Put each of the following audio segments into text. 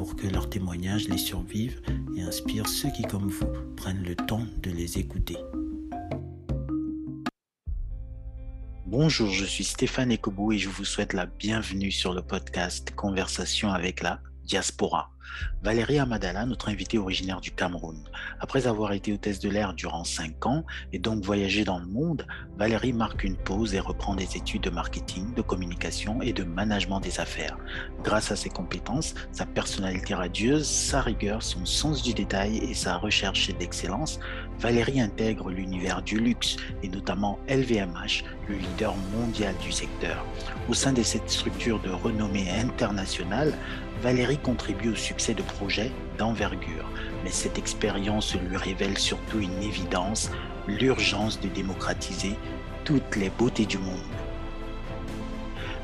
pour que leurs témoignages les survivent et inspirent ceux qui, comme vous, prennent le temps de les écouter. Bonjour, je suis Stéphane Ekobou et je vous souhaite la bienvenue sur le podcast Conversation avec la diaspora. Valérie Amadala, notre invitée originaire du Cameroun. Après avoir été hôtesse de l'air durant 5 ans et donc voyagé dans le monde, Valérie marque une pause et reprend des études de marketing, de communication et de management des affaires. Grâce à ses compétences, sa personnalité radieuse, sa rigueur, son sens du détail et sa recherche d'excellence, Valérie intègre l'univers du luxe et notamment LVMH, le leader mondial du secteur. Au sein de cette structure de renommée internationale, Valérie contribue au succès de projets d'envergure, mais cette expérience lui révèle surtout une évidence, l'urgence de démocratiser toutes les beautés du monde.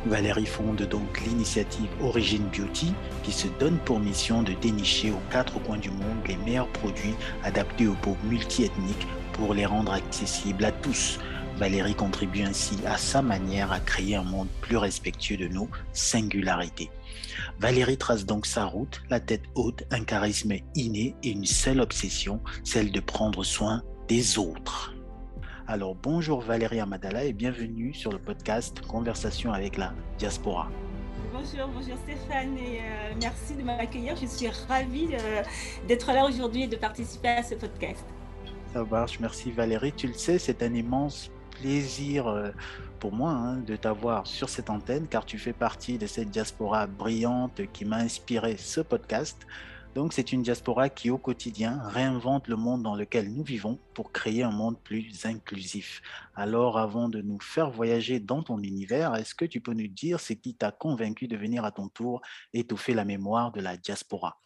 Valérie fonde donc l'initiative Origin Beauty qui se donne pour mission de dénicher aux quatre coins du monde les meilleurs produits adaptés aux peaux multiethniques pour les rendre accessibles à tous. Valérie contribue ainsi à sa manière à créer un monde plus respectueux de nos singularités. Valérie trace donc sa route, la tête haute, un charisme inné et une seule obsession, celle de prendre soin des autres. Alors bonjour Valérie Amadala et bienvenue sur le podcast Conversation avec la diaspora. Bonjour, bonjour Stéphane et euh, merci de m'accueillir. Je suis ravie euh, d'être là aujourd'hui et de participer à ce podcast. Ça marche, merci Valérie. Tu le sais, c'est un immense plaisir euh, pour moi hein, de t'avoir sur cette antenne car tu fais partie de cette diaspora brillante qui m'a inspiré ce podcast. Donc c'est une diaspora qui au quotidien réinvente le monde dans lequel nous vivons pour créer un monde plus inclusif. Alors avant de nous faire voyager dans ton univers, est-ce que tu peux nous dire ce qui t'a convaincu de venir à ton tour étouffer la mémoire de la diaspora?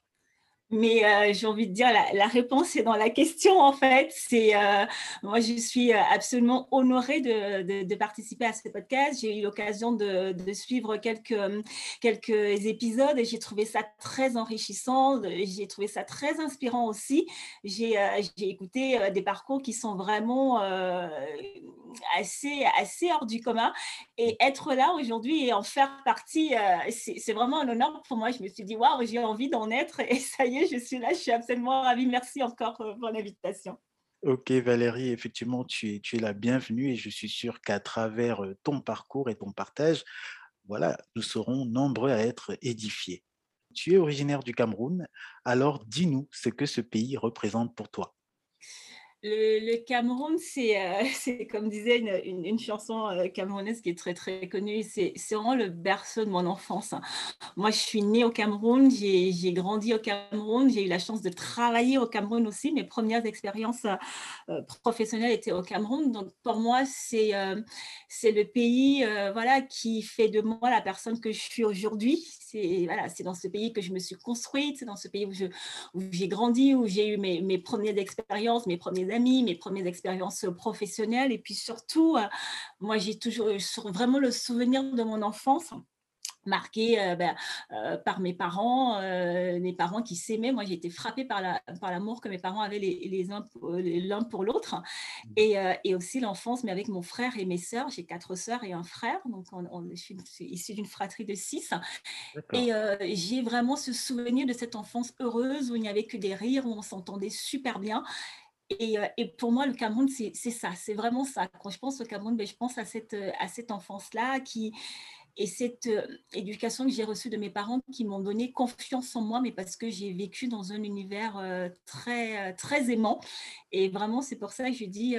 Mais euh, j'ai envie de dire, la, réponse est dans la question en fait. Euh, moi, je suis euh, absolument honorée de, participer à ce podcast. J'ai eu l'occasion de, suivre quelques quelques épisodes et j'ai trouvé ça très enrichissant. J'ai trouvé ça très inspirant aussi. J'ai écouté des parcours qui sont vraiment assez assez hors du commun et être là aujourd'hui et en faire partie, c'est vraiment un honneur pour moi. Je me suis dit waouh, j'ai envie d'en être et ça y est je suis là, je suis absolument ravie. Merci encore euh, pour l'invitation. Ok Valérie, effectivement, tu es, la bienvenue et je suis sûr qu'à travers euh, ton parcours et ton partage, voilà, nous serons nombreux à être édifiés. Tu es originaire du Cameroun, alors dis-nous ce que ce pays représente pour toi. Le, Cameroun, euh, c'est comme disait une, une, chanson euh, camerounaise qui est très très connue, c'est vraiment le berceau de mon enfance. Moi, je suis née au Cameroun, j'ai grandi au Cameroun, j'ai eu la chance de travailler au Cameroun aussi. Mes premières expériences euh, professionnelles étaient au Cameroun. Donc, pour moi, c'est c'est le pays voilà, qui fait de moi la personne que je suis aujourd'hui. C'est voilà, dans ce pays que je me suis construite, c'est dans ce pays où j'ai grandi, où j'ai eu mes, mes premières expériences, mes premiers amis, mes premières expériences professionnelles. Et puis surtout, euh, moi, j'ai toujours vraiment le souvenir de mon enfance marqué euh, ben, euh, par mes parents, mes parents qui s'aimaient. Moi, j'ai été frappée par l'amour la, que mes parents avaient les, les uns l'un pour l'autre. Mmh. Et, et, aussi l'enfance, mais avec mon frère et mes sœurs. J'ai quatre sœurs et un frère. Donc, on, je suis issue d'une fratrie de six. Et j'ai vraiment ce souvenir de cette enfance heureuse où il n'y avait que des rires, où on s'entendait super bien. Euh, et, pour moi, le Cameroun, c'est ça, c'est vraiment ça. Quand je pense au Cameroun, ben, je pense à cette, euh, à cette enfance-là et cette euh, éducation que j'ai reçue de mes parents qui m'ont donné confiance en moi, mais parce que j'ai vécu dans un univers très, très aimant. Et vraiment, c'est pour ça que je dis,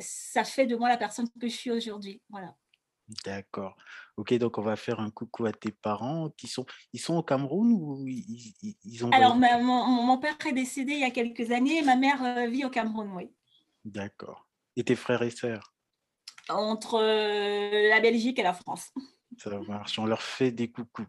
ça fait de moi la personne que je suis aujourd'hui. Voilà. D'accord. Ok, donc on va faire un coucou à tes parents qui sont, ils sont au Cameroun ou ils, ont Alors, mon, père est décédé il y a quelques années et ma mère euh, vit au Cameroun, oui. D'accord. Et tes frères et sœurs? Entre euh, la Belgique et la France. Ça marche, on leur fait des coucous.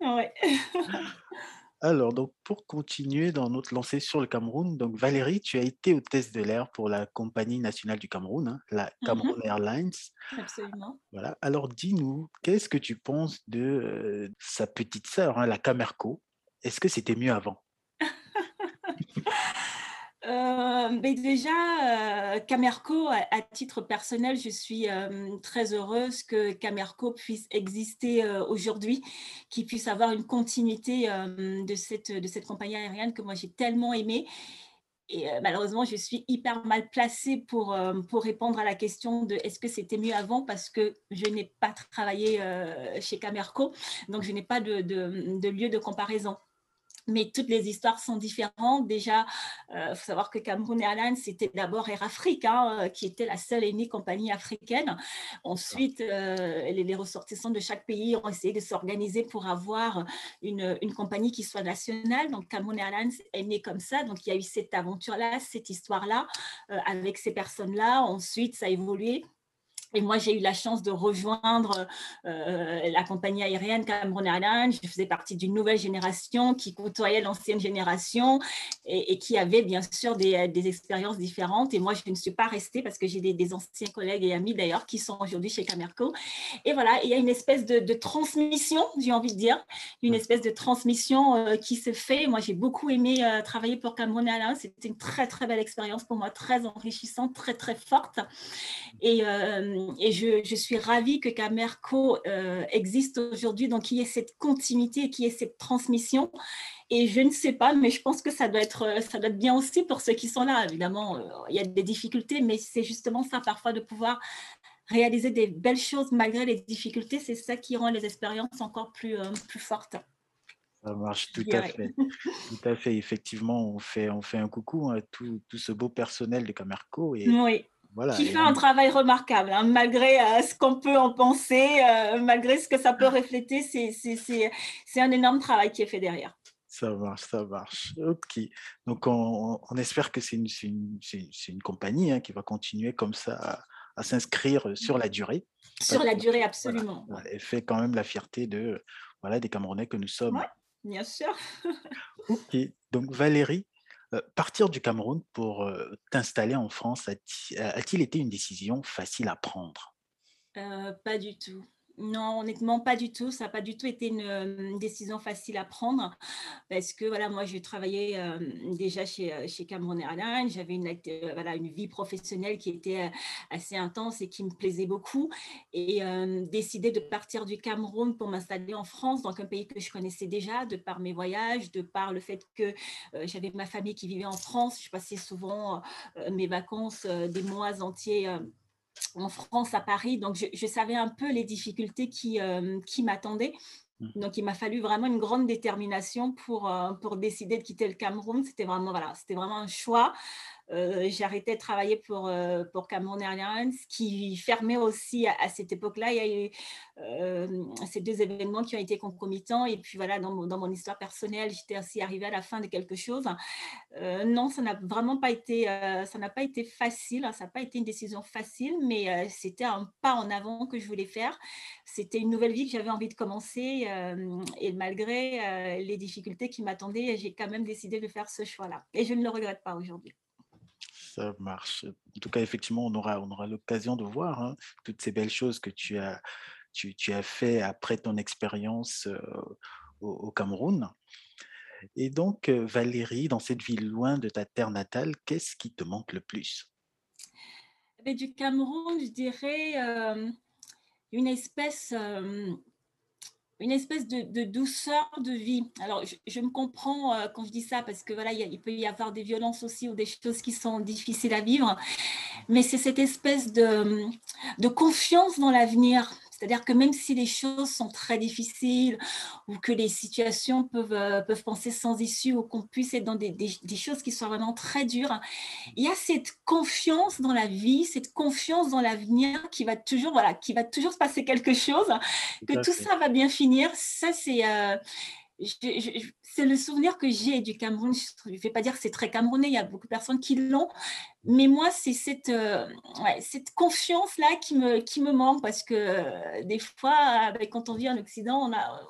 Oui. Alors, donc, pour continuer dans notre lancée sur le Cameroun, donc Valérie, tu as été hôtesse de l'air pour la compagnie nationale du Cameroun, hein, la Mhm, Cameroon Airlines. absolument. Voilà. Alors, dis-nous, qu'est-ce que tu penses de euh, sa petite sœur, hein, la Camerco? Est-ce que c'était mieux avant? Heu, beh, déjà, heu, Camerco, à titre personnel, je suis, hem, très heureuse que Camerco puisse exister, heu, aujourd'hui, qu'il puisse avoir une continuité, de cette, de cette compagnie aérienne que moi j'ai tellement aimée et heu, malheureusement, je suis hyper mal placée pour, pour répondre à la question de: «Est-ce que c'était mieux avant?» parce que je n'ai pas travaillé, chez Camerco, donc je n'ai pas de, de lieu de comparaison. Mais toutes les histoires sont différentes. Déjà, il faut savoir que Cameroun Airlines, c'était d'abord Air Afrique, hein, euh, qui était la seule et unique compagnie africaine. Ensuite, euh, les, ressortissants de chaque pays ont essayé de s'organiser pour avoir une, une, compagnie qui soit nationale. Donc, Cameroun Airlines est né comme ça. Donc, il y a eu cette aventure-là, cette histoire-là, euh, avec ces personnes-là. Ensuite, ça a évolué et moi, j'ai eu la chance de rejoindre euh, la compagnie aérienne Cameroun Airlines. Je faisais partie d'une nouvelle génération qui côtoyait l'ancienne génération et, et, qui avait bien sûr des, des, expériences différentes. Et moi, je ne suis pas restée parce que j'ai des, des, anciens collègues et amis d'ailleurs qui sont aujourd'hui chez Camerco. Et voilà, il y a une espèce de, de transmission, j'ai envie de dire, une espèce de transmission euh, qui se fait. Moi, j'ai beaucoup aimé euh, travailler pour Cameroun Airlines. C'était une très, très belle expérience pour moi, très enrichissante, très, très forte. Et, et je, je, suis ravie que Camerco euh, existe aujourd'hui, donc qu'il y ait cette continuité, qu'il y ait cette transmission. Et je ne sais pas, mais je pense que ça doit être, ça doit être bien aussi pour ceux qui sont là. Évidemment, euh, il y a des difficultés, mais c'est justement ça parfois de pouvoir réaliser des belles choses malgré les difficultés. C'est ça qui rend les expériences encore plus, euh, plus fortes. Ça marche tout à fait. Tout à fait. Effectivement, on fait, on fait un coucou à tout, tout ce beau personnel de Camerco. Et oui. Voilà. Qui Et fait un travail remarquable, hein, malgré euh, ce qu'on peut en penser, euh, malgré ce que ça peut refléter, c'est- un énorme travail qui est fait derrière. Ça marche, ça marche. OK. Donc, on, on espère que c'est une, une, une- compagnie hein, qui va continuer comme ça à, à s'inscrire sur la durée. Sur la que, durée, absolument. voilà, elle fait quand même la fierté de, voilà, des Camerounais que nous sommes. Oui, bien sûr. OK. Donc, Valérie, partir du Cameroun pour t'installer en France a-t- a-t-il été une décision facile à prendre? Pas du tout. Non, honnêtement, pas du tout. Ça n'a pas du tout été une, euh, décision facile à prendre parce que voilà, moi, j'ai travaillé euh, déjà chez, euh, chez Cameroun Airlines. J'avais une, voilà, une vie professionnelle qui était assez intense et qui me plaisait beaucoup. Et euh, décider de partir du Cameroun pour m'installer en France, donc un pays que je connaissais déjà, de par mes voyages, de par le fait que j'avais ma famille qui vivait en France. Je passais souvent mes vacances, des mois entiers. En France, à Paris. Donc, je, je savais un peu les difficultés qui, euh, qui m'attendaient. Mhm. Donc, il m'a fallu vraiment une grande détermination pour, euh, pour décider de quitter le Cameroun. C'était vraiment, voilà, c'était vraiment un choix. Euh, j'ai arrêté de travailler pour, euh, pour Cameroun Airlines, qui fermait aussi à, cette époque-là. Il y a eu euh, ces deux événements qui ont été concomitants. Et puis voilà, dans mon, dans mon histoire personnelle, j'étais aussi arrivée à la fin de quelque chose. Euh, non, ça n'a vraiment pas été, euh, ça n'a pas été facile. ça n'a pas été une décision facile, mais c'était un pas en avant que je voulais faire. C'était une nouvelle vie que j'avais envie de commencer. et malgré les difficultés qui m'attendaient, j'ai quand même décidé de faire ce choix-là. Et je ne le regrette pas aujourd'hui. Ça marche. En tout cas, effectivement, on aura, on aura l'occasion de voir hein, toutes ces belles choses que tu as, tu, as fait après ton expérience au, Cameroun. Et donc, Valérie, dans cette ville loin de ta terre natale, qu'est-ce qui te manque le plus? Mais du Cameroun, je dirais une espèce, euh, une espèce de, douceur de vie. Alors, je, me comprends euh, quand je dis ça parce que voilà, il, a- peut y avoir des violences aussi ou des choses qui sont difficiles à vivre, mais c'est cette espèce de confiance dans l'avenir. C'est-à-dire que même si les choses sont très difficiles ou que les situations peuvent, euh, peuvent penser sans issue ou qu'on puisse être dans des, des- des choses qui sont vraiment très dures, il y a cette confiance dans la vie, cette confiance dans l'avenir qui va toujours, voilà, qui va toujours se passer quelque chose, que Tout ça va bien finir. Ça, c'est euh, c'est le souvenir que j'ai du Cameroun. Je ne vais pas dire que c'est très camerounais, il y a beaucoup de personnes qui l'ont, mais moi, c'est cette, euh, confiance-là qui me, qui me manque parce que euh, des fois, euh, ben, quand on vit en Occident, on a,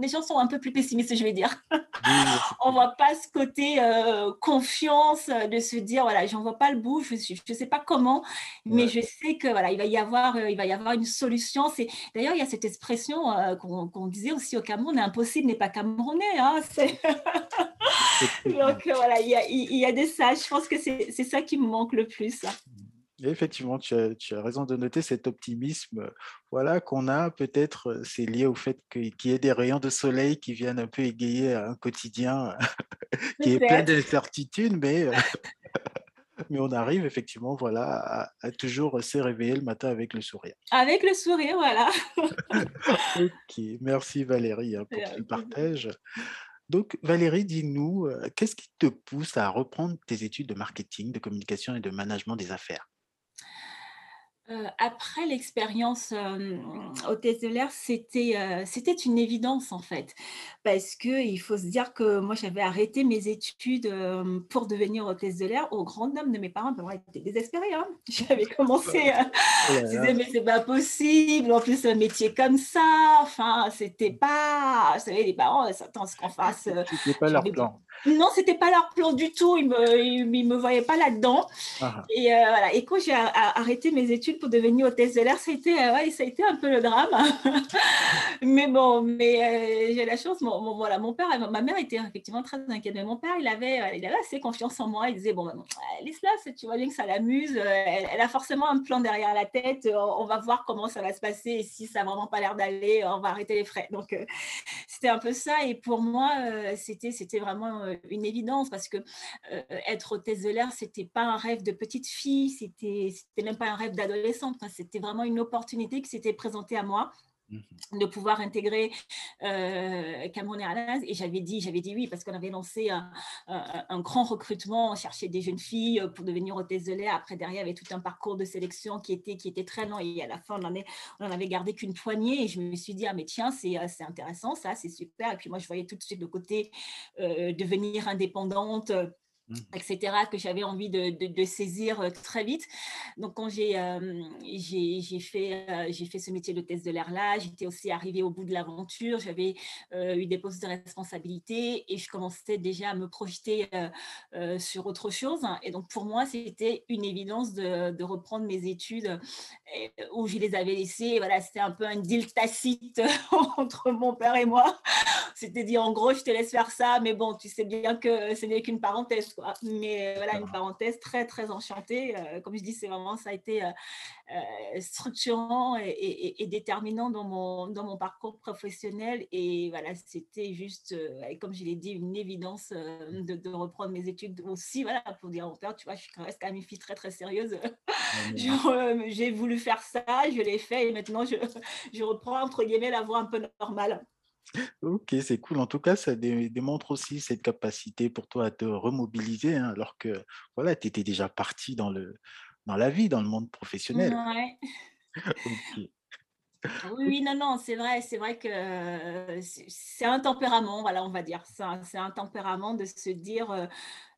les gens sont un peu plus pessimistes, je vais dire. on voit pas ce côté euh, confiance de se dire voilà, j'en vois pas le bout, je ne sais pas comment, mais je sais que voilà, il va y avoir, il va y avoir une solution. C'est d'ailleurs il y a cette expression qu'on disait aussi au Cameroun, impossible n'est pas camerounais. Hein, Donc voilà, il y, a, il y a de ça. Je pense que c'est ça qui me manque le plus. Effectivement, tu as, raison de noter cet optimisme voilà, qu'on a. Peut-être c'est lié au fait qu'il y ait des rayons de soleil qui viennent un peu égayer un quotidien qui est plein d'incertitudes, mais, mais on arrive effectivement voilà, à, toujours se réveiller le matin avec le sourire. Avec le sourire, voilà. ok, merci Valérie hein, pour ce partage. Donc, Valérie, dis-nous, qu'est-ce qui te pousse à reprendre tes études de marketing, de communication et de management des affaires? Après l'expérience au test de l'air, c'était c'était une évidence en fait, parce que il faut se dire que moi j'avais arrêté mes études pour devenir hôtesse de l'air au grand dam de mes parents. Ben, j'étais désespérée. Hein. J'avais commencé, oh je disais mais c'est pas possible. En plus un métier comme ça, enfin c'était pas, vous savez les parents s'attendent à ce qu'on fasse. C'était pas leur plan. Non, c'était pas leur plan du tout. Ils me, me voyaient pas là-dedans. Ah. Et voilà. Et quand j'ai arrêté mes études pour devenir hôtesse de l'air, ça a été, euh, ouais, ça a été un peu le drame. mais bon, mais euh, j'ai la chance. Mon, voilà, mon père, ma mère était effectivement très inquiète, mais mon père, il avait, euh, il avait assez confiance en moi. Il disait bon, ben, laisse-la, tu vois bien que ça l'amuse. Elle, a forcément un plan derrière la tête. On, va voir comment ça va se passer. Et si ça n'a vraiment pas l'air d'aller, on va arrêter les frais. Donc c'était un peu ça. Et pour moi, c'était, c'était vraiment une évidence parce que être hôtesse de l'air, c'était pas un rêve de petite fille. C'était, même pas un rêve d'adolescente c'était vraiment une opportunité qui s'était présentée à moi. De pouvoir intégrer euh, Cameroun Airlines. Et j'avais dit j'avais dit oui parce qu'on avait lancé un, grand recrutement on cherchait des jeunes filles pour devenir hôtesse de l'air. Après derrière il y avait tout un parcours de sélection qui était très long. Et à la fin on en, on en avait gardé qu'une poignée. Et je me suis dit ah mais tiens c'est c'est intéressant ça c'est super. Et puis moi je voyais tout de suite le côté euh, devenir indépendante. Etc., que j'avais envie de, saisir euh, très vite. Donc, quand fait, euh, j'ai fait ce métier de test de l'air là, j'étais aussi arrivée au bout de l'aventure, j'avais euh, eu des postes de responsabilité et je commençais déjà à me projeter sur autre chose. Et donc, pour moi, c'était une évidence de, reprendre mes études où je les avais laissées. Voilà, c'était un peu un deal tacite entre mon père et moi. C'était dit, en gros, je te laisse faire ça, mais bon, tu sais bien que ce n'est qu'une parenthèse. Mais euh, voilà, une parenthèse très, très enchantée. Euh, comme je dis, c'est vraiment, ça a été euh, structurant et, déterminant dans mon, dans mon parcours professionnel. Et voilà, c'était juste, comme je l'ai dit, une évidence de, reprendre mes études aussi. Voilà, pour dire au père, tu vois, je suis quand même une fille très, très sérieuse. J'ai voulu faire ça, je l'ai fait et maintenant je, je reprends, entre guillemets, la voie un peu normale. Ok, c'est cool. En tout cas, ça démontre aussi cette capacité pour toi à te remobiliser, hein, alors que voilà, tu étais déjà parti dans, le, dans la vie, dans le monde professionnel. Ouais. Oui, non, non, c'est vrai, c'est vrai que c'est un tempérament, voilà, on va dire. C'est un, tempérament de se dire,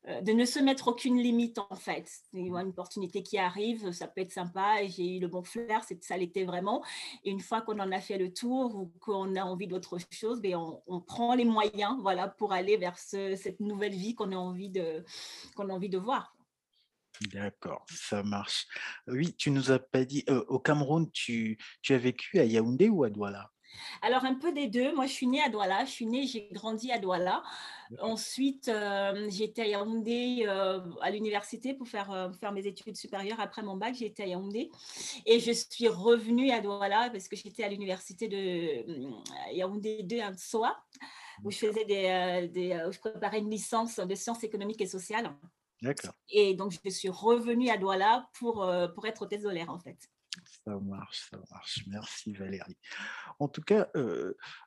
de ne se mettre aucune limite en fait. Une opportunité qui arrive, ça peut être sympa et j'ai eu le bon flair, ça l'était vraiment. Et une fois qu'on en a fait le tour ou qu'on a envie d'autre chose, ben on, prend les moyens voilà, pour aller vers cette nouvelle vie qu'on a envie de voir. D'accord, ça marche. Oui, tu nous as pas dit, au Cameroun, tu, tu as vécu à Yaoundé ou à Douala? Alors, un peu des deux. Moi, je suis née à Douala. Je suis née, j'ai grandi à Douala. Ensuite, j'étais à Yaoundé à l'université pour faire, faire mes études supérieures. Après mon bac, j'étais à Yaoundé. Et je suis revenue à Douala parce que j'étais à l'université de mmh, Yaoundé 2 à Soa, où je faisais des, des, je préparais une licence de sciences économiques et sociales. Et donc, je suis revenue à Douala pour, pour être hôtesse de en fait. Ça marche, ça marche. Merci Valérie. En tout cas,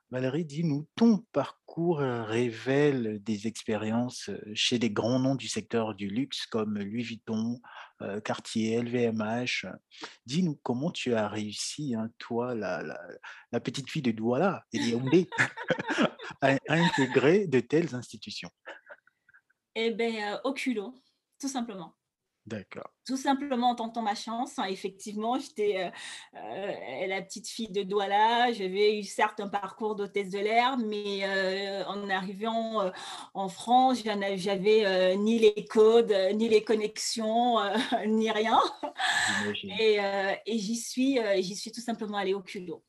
Valérie, dis-nous, ton parcours révèle des expériences chez des grands noms du secteur du luxe comme Louis Vuitton, Cartier, LVMH. Dis-nous comment tu as réussi, hein, toi, la, petite fille de Douala et Yaoundé, à, à intégrer de telles institutions. Eh bien, au culot, tout simplement. D'accord. Tout simplement en tentant ma chance. Hein, effectivement, j'étais euh, euh, la petite fille de Douala. J'avais eu certes un parcours d'hôtesse de l'air, mais euh, en arrivant en France, j'avais ni les codes, ni les connexions, ni rien. Et, et j'y suis, j'y suis tout simplement allée au culot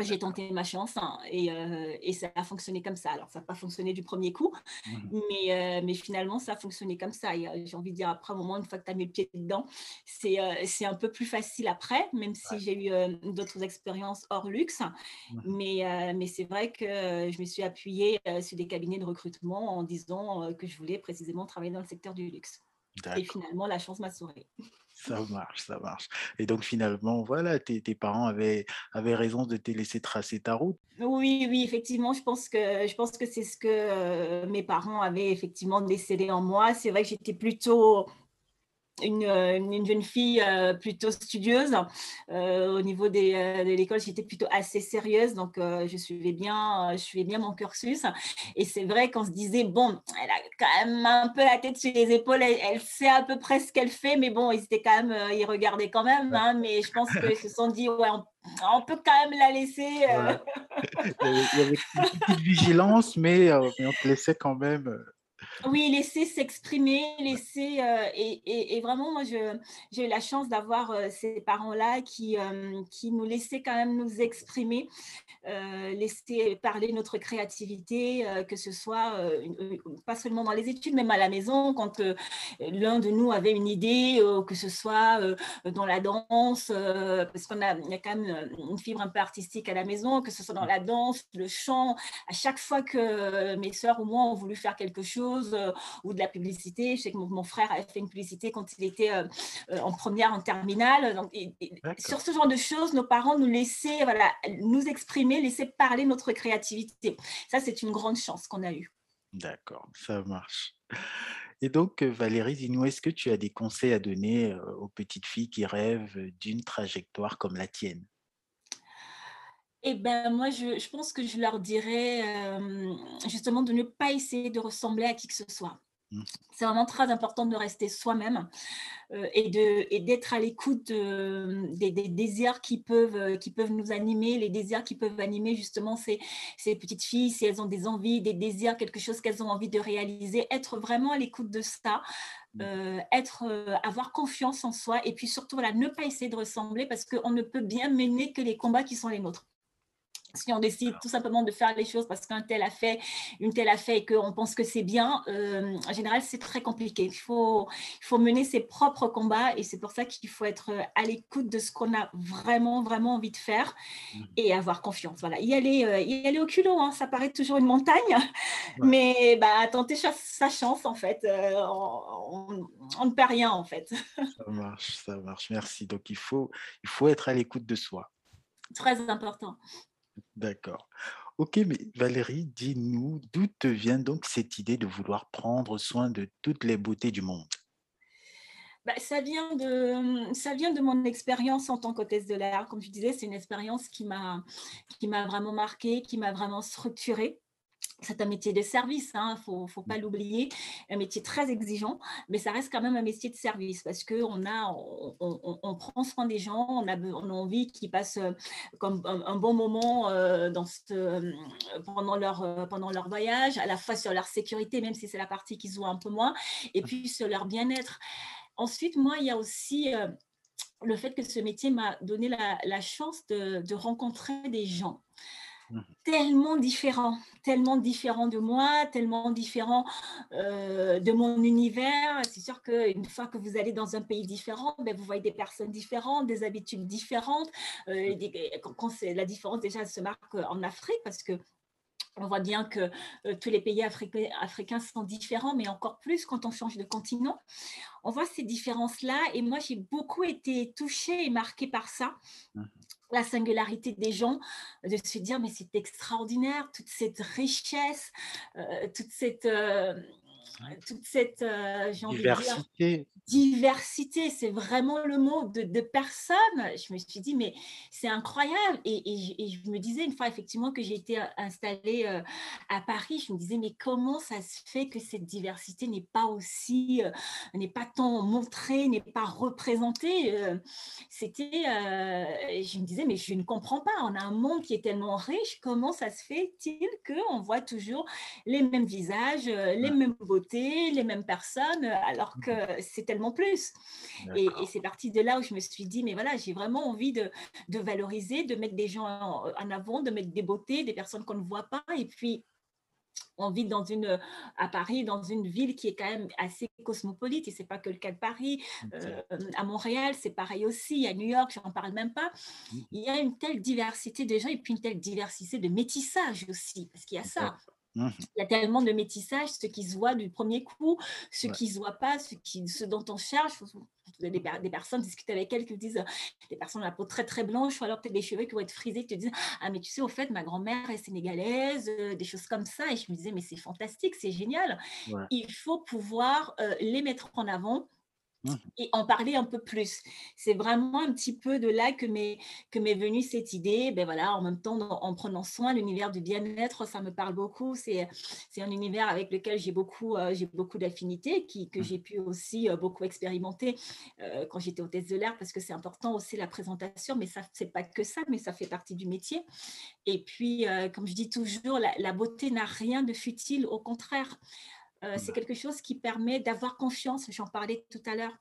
j'ai tenté ma chance hein, euh, et, ça a fonctionné comme ça. Alors, ça n'a pas fonctionné du premier coup, mmh mais, euh, mais finalement, ça a fonctionné comme ça. J'ai envie de dire, après, au moment, une fois que tu as mis le pied dedans, c'est euh, c'est un peu plus facile après, même si j'ai eu d'autres expériences hors luxe. Mmh mais, mais c'est vrai que je me suis appuyée sur des cabinets de recrutement en disant que je voulais précisément travailler dans le secteur du luxe. Et finalement, la chance m'a souri. Ça marche, ça marche. Et donc finalement, voilà, tes, tes, parents avaient, avaient raison de te laisser tracer ta route? Oui, oui, effectivement, je pense que, je pense que c'est ce que euh, mes parents avaient effectivement décédé en moi. C'est vrai que j'étais plutôt euh, une, jeune fille euh, plutôt studieuse. Euh, au niveau de l'école, j'étais plutôt assez sérieuse, donc je, suivais bien, je suivais bien mon cursus. Et c'est vrai qu'on se disait, bon, elle a quand même un peu la tête sur les épaules, elle, sait à peu près ce qu'elle fait, mais bon, ils étaient quand même, ils regardaient quand même, hein, mais je pense qu'ils se sont dit, ouais, on, peut quand même la laisser. Il y avait une petite vigilance, mais on te laissait quand même oui, laisser s'exprimer, laisser. Euh, et, vraiment, moi, j'ai eu la chance d'avoir euh, ces parents-là qui, euh, qui nous laissaient quand même nous exprimer, laisser parler notre créativité, que ce soit pas seulement dans les études, même à la maison, quand l'un de nous avait une idée, que ce soit dans la danse, parce qu'on a, y a quand même une fibre un peu artistique à la maison, que ce soit dans la danse, le chant. À chaque fois que mes sœurs ou moi ont voulu faire quelque chose, euh, ou de la publicité. Je sais que mon, frère avait fait une publicité quand il était euh, euh, en première, en terminale. Donc, sur ce genre de choses, nos parents nous laissaient voilà, nous exprimer, laisser parler notre créativité. Ça, c'est une grande chance qu'on a eue. D'accord, ça marche. Et donc, Valérie, dis-nous, est-ce que tu as des conseils à donner aux petites filles qui rêvent d'une trajectoire comme la tienne? Eh ben, moi, je, je pense que je leur dirais justement de ne pas essayer de ressembler à qui que ce soit. Mmh. C'est vraiment très important de rester soi-même et d'être à l'écoute des, des, désirs qui peuvent, qui peuvent nous animer, les désirs qui peuvent animer justement ces, ces petites filles, si elles ont des envies, des désirs, quelque chose qu'elles ont envie de réaliser, être vraiment à l'écoute de ça, mmh. être, avoir confiance en soi et puis surtout voilà, ne pas essayer de ressembler parce qu'on ne peut bien mener que les combats qui sont les nôtres si on décide tout simplement de faire les choses parce qu'un tel a fait, une telle a fait et qu'on pense que c'est bien, euh, en général, c'est très compliqué. Il faut, il faut mener ses propres combats et c'est pour ça qu'il faut être à l'écoute de ce qu'on a vraiment, vraiment envie de faire mmh. et avoir confiance. Voilà, y aller, euh, y aller au culot, hein, ça paraît toujours une montagne, mais bah, tenter sa chance, en fait. Euh, on, on, ne perd rien, en fait. Ça marche, ça marche. Merci. Donc, il faut, il faut être à l'écoute de soi. Très important. D'accord. Ok, mais Valérie, dis-nous d'où te vient donc cette idée de vouloir prendre soin de toutes les beautés du monde? Bah, ça, vient de, ça vient de mon expérience en tant qu'hôtesse de l'air. Comme je disais, c'est une expérience qui m'a vraiment marquée, qui m'a vraiment structurée c'est un métier de service, il hein, ne faut, faut, pas mmh. l'oublier, un métier très exigeant, mais ça reste quand même un métier de service parce qu'on on, on, on, prend soin des gens, on a, on a envie qu'ils passent euh, comme un, bon moment euh, dans ce, euh, pendant, leur, pendant leur voyage, à la fois sur leur sécurité, même si c'est la partie qu'ils ont un peu moins, et puis sur leur bien-être. Ensuite, moi, il y a aussi le fait que ce métier m'a donné la, la chance de, de rencontrer des gens tellement différent, tellement différent de moi, tellement différent euh, de mon univers. C'est sûr qu'une fois que vous allez dans un pays différent, ben, vous voyez des personnes différentes, des habitudes différentes. Euh, quand la différence déjà se marque en Afrique parce que on voit bien que euh, tous les pays africains sont différents, mais encore plus quand on change de continent. On voit ces différences-là et moi, j'ai beaucoup été touchée et marquée par ça. La singularité des gens, de se dire mais c'est extraordinaire, toute cette richesse, euh, toute cette, euh, toute cette euh, diversité. diversité, c'est vraiment le mot de, personnes. Je me suis dit, mais c'est incroyable. Et, je me disais une fois effectivement que j'ai été installée à Paris, je me disais, mais comment ça se fait que cette diversité n'est pas aussi, n'est pas tant montrée, n'est pas représentée C'était, je me disais, mais je ne comprends pas. On a un monde qui est tellement riche, comment ça se fait-il qu'on voit toujours les mêmes visages, les mêmes beautés, les mêmes personnes, alors que mmh c'est tellement plus. Et, c'est parti de là où je me suis dit, mais voilà, j'ai vraiment envie de, valoriser, de mettre des gens en, avant, de mettre des beautés, des personnes qu'on ne voit pas. Et puis, on vit dans une, à Paris, dans une ville qui est quand même assez cosmopolite, et c'est pas que le cas de Paris. Euh, à Montréal, c'est pareil aussi. À New York, je n'en parle même pas. Mmh. Il y a une telle diversité de gens et puis une telle diversité de métissage aussi, parce qu'il y a ça. Mmh. Il y a tellement de métissage, ce qui se voit du premier coup, ce qui ne se voit pas, ce, qui, ce dont on cherche. Des, des personnes, discuter avec elles qui disent euh, des personnes à la peau très très blanche ou alors peut-être des cheveux qui vont être frisés, qui te disent Ah, mais tu sais, au fait, ma grand-mère est sénégalaise, euh, des choses comme ça. Et je me disais, mais c'est fantastique, c'est génial. Il faut pouvoir euh, les mettre en avant. Et en parler un peu plus. C'est vraiment un petit peu de là que m'est que m'est venue cette idée. Ben voilà, en même temps, en prenant soin, l'univers du bien-être, ça me parle beaucoup. C'est c'est un univers avec lequel j'ai beaucoup euh, j'ai beaucoup d'affinités, que mmh. j'ai pu aussi euh, beaucoup expérimenter euh, quand j'étais hôtesse de l'air, parce que c'est important aussi la présentation, mais ça c'est pas que ça, mais ça fait partie du métier. Et puis, comme je dis toujours, la beauté n'a rien de futile, au contraire. Euh, c'est quelque chose qui permet d'avoir confiance. J'en parlais tout à l'heure.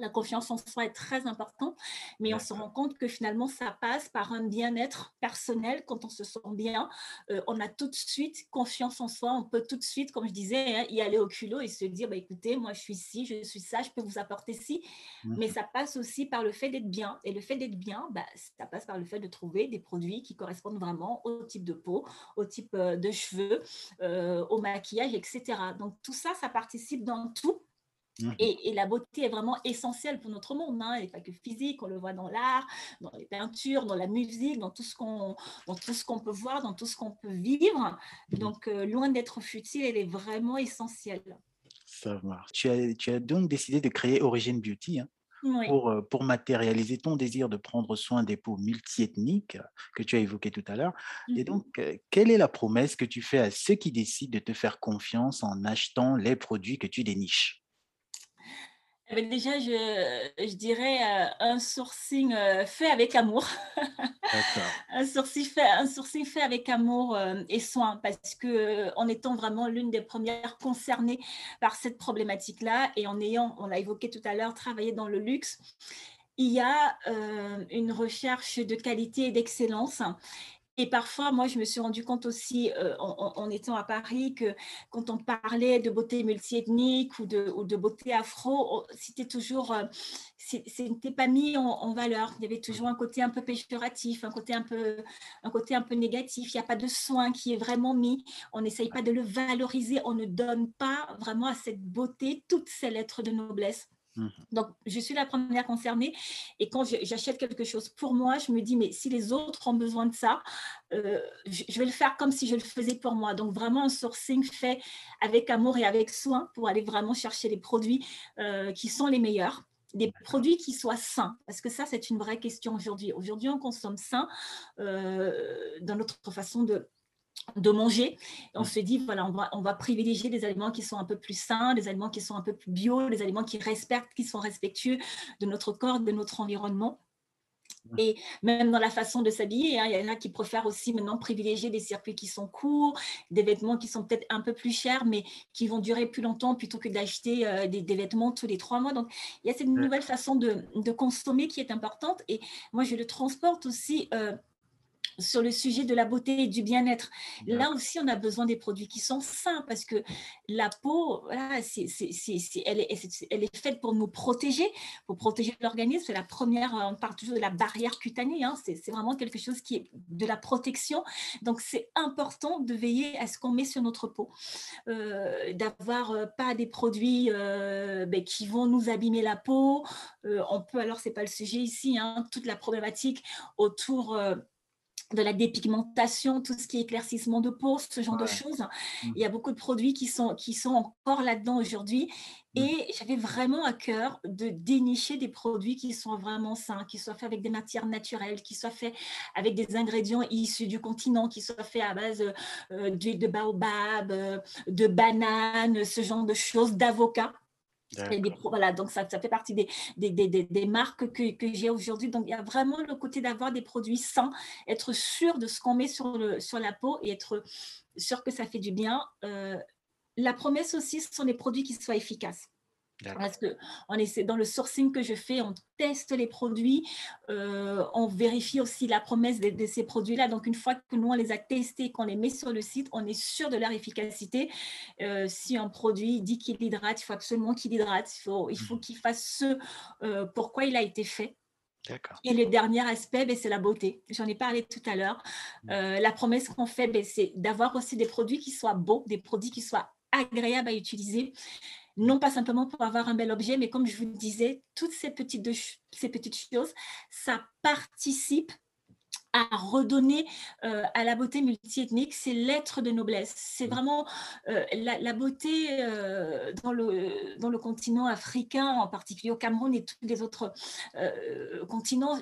La confiance en soi est très importante, mais on se rend compte que finalement, ça passe par un bien-être personnel. Quand on se sent bien, euh, on a tout de suite confiance en soi. On peut tout de suite, comme je disais, hein, y aller au culot et se dire, bah, écoutez, moi, je suis ci, je suis ça, je peux vous apporter ci. Mais ça passe aussi par le fait d'être bien. Et le fait d'être bien, bah, ça passe par le fait de trouver des produits qui correspondent vraiment au type de peau, au type euh, de cheveux, euh, au maquillage, etc. Donc, tout ça, ça participe dans tout Mmh. Et, la beauté est vraiment essentielle pour notre monde. Hein. N'est pas que physique, on le voit dans l'art, dans les peintures, dans la musique, dans tout ce qu'on, dans tout ce qu'on peut voir, dans tout ce qu'on peut vivre. Mmh. Donc, euh, loin d'être futile, elle est vraiment essentielle. Ça marche. Tu as, tu as donc décidé de créer Origin Beauty hein, pour, euh, pour matérialiser ton désir de prendre soin des peaux multiethniques que tu as évoqué tout à l'heure. Et mmh donc, euh, quelle est la promesse que tu fais à ceux qui décident de te faire confiance en achetant les produits que tu déniches? Eh ben, déjà, je, dirais euh, un sourcing euh, fait avec amour. un, sourcing fait, un sourcing fait avec amour euh, et soin, parce que en étant vraiment l'une des premières concernées par cette problématique-là et en ayant, on l'a évoqué tout à l'heure, travaillé dans le luxe, il y a une recherche de qualité et d'excellence. Et parfois, moi, je me suis rendu compte aussi, euh, en, étant à Paris, que quand on parlait de beauté multiethnique ou de, ou de beauté afro, c'était toujours, euh, c'était pas mis en, valeur. Il y avait toujours un côté un peu péjoratif, un côté un peu, un côté un peu négatif. Il n'y a pas de soin qui est vraiment mis. On n'essaye pas de le valoriser. On ne donne pas vraiment à cette beauté toutes ces lettres de noblesse. Mmh. Donc, je suis la première concernée. Et quand j'achète quelque chose pour moi, je me dis, mais si les autres ont besoin de ça, euh, je vais le faire comme si je le faisais pour moi. Donc, vraiment un sourcing fait avec amour et avec soin pour aller vraiment chercher les produits euh, qui sont les meilleurs des produits qui soient sains, parce que ça, c'est une vraie question aujourd'hui. Aujourd'hui, on consomme sain euh, dans notre façon de, de manger. On mmh. se dit, voilà, on va, on va privilégier des aliments qui sont un peu plus sains, des aliments qui sont un peu plus bio, des aliments qui respectent, qui sont respectueux de notre corps, de notre environnement. Et même dans la façon de s'habiller, hein, il y en a qui préfèrent aussi maintenant privilégier des circuits qui sont courts, des vêtements qui sont peut-être un peu plus chers, mais qui vont durer plus longtemps plutôt que d'acheter euh, des, vêtements tous les trois mois. Donc, il y a cette nouvelle façon de, consommer qui est importante. Et moi, je le transporte aussi. Euh, sur le sujet de la beauté et du bien-être. Là aussi, on a besoin des produits qui sont sains parce que la peau, voilà, c'est, elle, est, elle, est, faite pour nous protéger, pour protéger l'organisme. C'est la première, on parle toujours de la barrière cutanée, hein, c'est, vraiment quelque chose qui est de la protection. Donc, c'est important de veiller à ce qu'on met sur notre peau, euh, d'avoir euh, pas des produits euh, ben, qui vont nous abîmer la peau. on peut, alors, c'est pas le sujet ici, hein, toute la problématique autour de la dépigmentation, tout ce qui est éclaircissement de peau, ce genre de choses. Mmh. Il y a beaucoup de produits qui sont, qui sont encore là-dedans aujourd'hui. Mmh. Et j'avais vraiment à cœur de dénicher des produits qui sont vraiment sains, qui soient faits avec des matières naturelles, qui soient faits avec des ingrédients issus du continent, qui soient faits à base euh, d'huile de baobab, euh, de banane, ce genre de choses, d'avocat voilà, donc ça, fait partie des, des, des, des marques que, j'ai aujourd'hui. Donc, il y a vraiment le côté d'avoir des produits sains, être sûr de ce qu'on met sur la peau et être sûr que ça fait du bien. Euh, la promesse aussi, ce sont des produits qui soient efficaces. Parce que on essaie, dans le sourcing que je fais, on teste les produits, euh, on vérifie aussi la promesse de, ces produits-là. Donc, une fois que nous, on les a testés, qu'on les met sur le site, on est sûr de leur efficacité. Euh, si un produit dit qu'il hydrate, il faut absolument qu'il hydrate. Il faut, il faut mmh. qu'il fasse ce euh, pourquoi il a été fait. Et le dernier aspect, ben, c'est la beauté. J'en ai parlé tout à l'heure. Mmh. la promesse qu'on fait, ben, c'est d'avoir aussi des produits qui soient beaux, des produits qui soient agréables à utiliser non pas simplement pour avoir un bel objet, mais comme je vous disais, toutes ces petites, ces petites choses, ça participe à redonner euh, à la beauté multiethnique, c'est l'être de noblesse. C'est mmh. vraiment euh, la, beauté euh, dans, le, dans le continent africain, en particulier au Cameroun et tous les autres continents.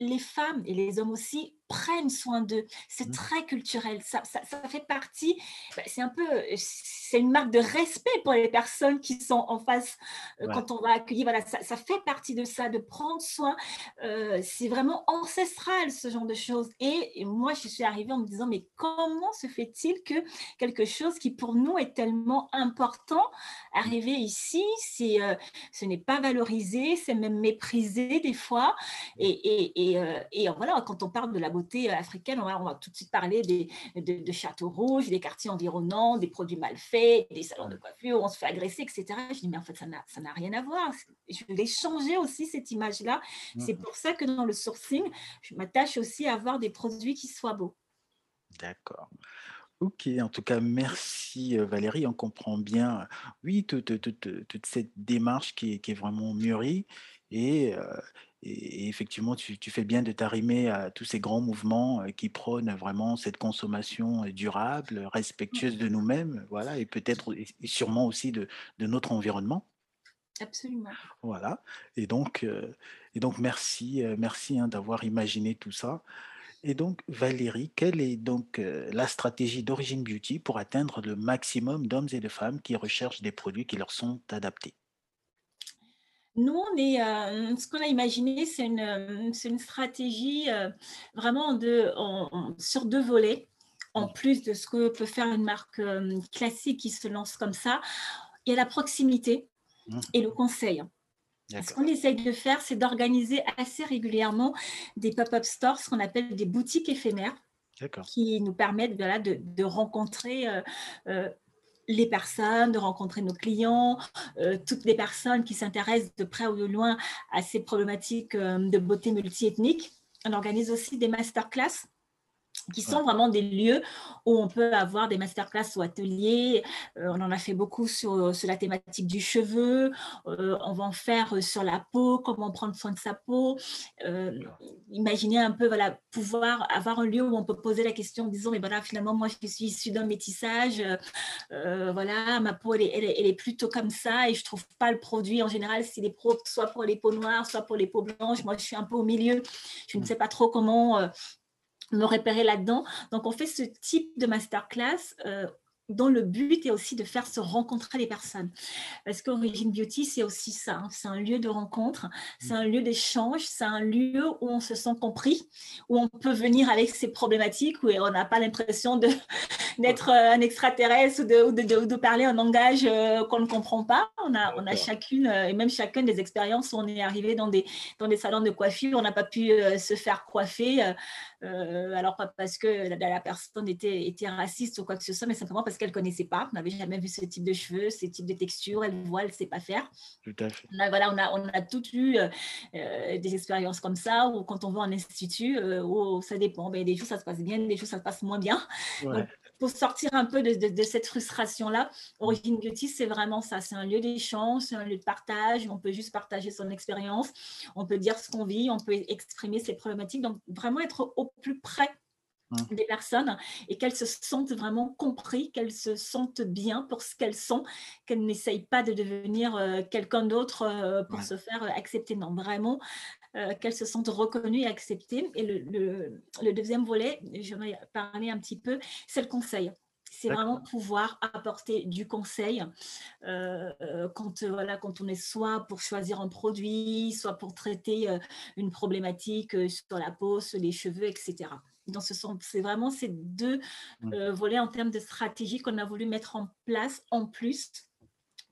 Les femmes et les hommes aussi prennent soin d'eux. C'est mmh. très culturel. Ça, ça, fait partie, bah, c'est un peu, c'est une marque de respect pour les personnes qui sont en face euh, quand on va accueillir. Voilà, ça, ça, fait partie de ça, de prendre soin. Euh, c'est vraiment ancestral, ce genre de choses. Et, moi, je suis arrivée en me disant, mais comment se fait-il que quelque chose qui pour nous est tellement important, arriver ici, c'est, euh, ce n'est pas valorisé, c'est même méprisé des fois. Et, et, et, et voilà, quand on parle de la beauté, euh, africaine, on va, tout de suite parler des, de, châteaux rouges, des quartiers environnants, des produits mal faits, des salons de coiffure on se fait agresser, etc. Je dis, mais en fait, ça n'a rien à voir. Je voulais changer aussi cette image-là. C'est pour ça que dans le sourcing, je m'attache aussi à avoir des produits qui soient beaux. D'accord. Ok, en tout cas, merci euh, Valérie. On comprend bien, oui, toute, cette démarche qui est, qui est vraiment mûrie et, et, effectivement, tu, fais bien de t'arrimer à tous ces grands mouvements euh, qui prônent vraiment cette consommation euh, durable, respectueuse de nous-mêmes, voilà, et peut-être et sûrement aussi de, notre environnement. Absolument. Voilà. Et donc, euh, et donc merci, merci hein, d'avoir imaginé tout ça. Et donc, Valérie, quelle est donc la stratégie d'Origine Beauty pour atteindre le maximum d'hommes et de femmes qui recherchent des produits qui leur sont adaptés? Nous, on est, euh, ce qu'on a imaginé, c'est une, euh, une, stratégie euh, vraiment de, sur deux volets. En mmh. plus de ce que peut faire une marque classique qui se lance comme ça, il y a la proximité mmh. et le conseil. Ce qu'on essaye de faire, c'est d'organiser assez régulièrement des pop-up stores, ce qu'on appelle des boutiques éphémères, qui nous permettent voilà, de, de rencontrer les personnes, de rencontrer nos clients, euh, toutes les personnes qui s'intéressent de près ou de loin à ces problématiques euh, de beauté multiethnique. On organise aussi des masterclass qui sont vraiment des lieux où on peut avoir des masterclass ou ateliers. Euh, on en a fait beaucoup sur, sur la thématique du cheveu. Euh, on va en faire euh, sur la peau, comment prendre soin de sa peau. imaginez un peu, voilà, pouvoir avoir un lieu où on peut poser la question en disant, mais voilà, finalement, moi, je suis issue d'un métissage. voilà, ma peau, elle est, elle, est, plutôt comme ça et je trouve pas le produit. En général, c'est des pro soit pour les peaux noires, soit pour les peaux blanches. Moi, je suis un peu au milieu. Je ne mmh. sais pas trop comment me repérer là-dedans. Donc, on fait ce type de masterclass euh, dont le but est aussi de faire se rencontrer les personnes. Parce qu'Origin Beauty, c'est aussi ça. Hein. C'est un lieu de rencontre, c'est un lieu d'échange, c'est un lieu où on se sent compris, où on peut venir avec ses problématiques, où on n'a pas l'impression d'être euh, un extraterrestre ou de, de, parler un langage euh, qu'on ne comprend pas. On a, on a chacune, euh, et même chacune des expériences où on est arrivé dans des, dans des salons de coiffure, on n'a pas pu se faire coiffer. Alors pas parce que la, la, personne était, était raciste ou quoi que ce soit, mais simplement parce qu'elle connaissait pas, n'avait jamais vu ce type de cheveux, ce type de texture, elle voit, elle sait pas faire. Tout à fait. On a, voilà, on a, on a toutes eu euh, euh, des expériences comme ça, ou quand on va en institut, euh, où ça dépend, ben, des jours ça se passe bien, des jours ça se passe moins bien. Pour sortir un peu de, de, cette frustration-là, Origin Beauty, c'est vraiment ça. C'est un lieu d'échange, c'est un lieu de partage. On peut juste partager son expérience, on peut dire ce qu'on vit, on peut exprimer ses problématiques. Donc, vraiment être au plus près des personnes et qu'elles se sentent vraiment compris, qu'elles se sentent bien pour ce qu'elles sont, qu'elles n'essayent pas de devenir euh, quelqu'un d'autre euh, pour se faire euh, accepter. Non, vraiment, qu'elles se sentent reconnues et acceptées. Et le, le deuxième volet, je vais parler un petit peu, c'est le conseil c'est vraiment pouvoir apporter du conseil quand, voilà, quand on est soit pour choisir un produit, soit pour traiter une problématique sur la peau, sur les cheveux, etc dans ce sens. C'est vraiment ces deux mmh. euh, volets en termes de stratégie qu'on a voulu mettre en place en plus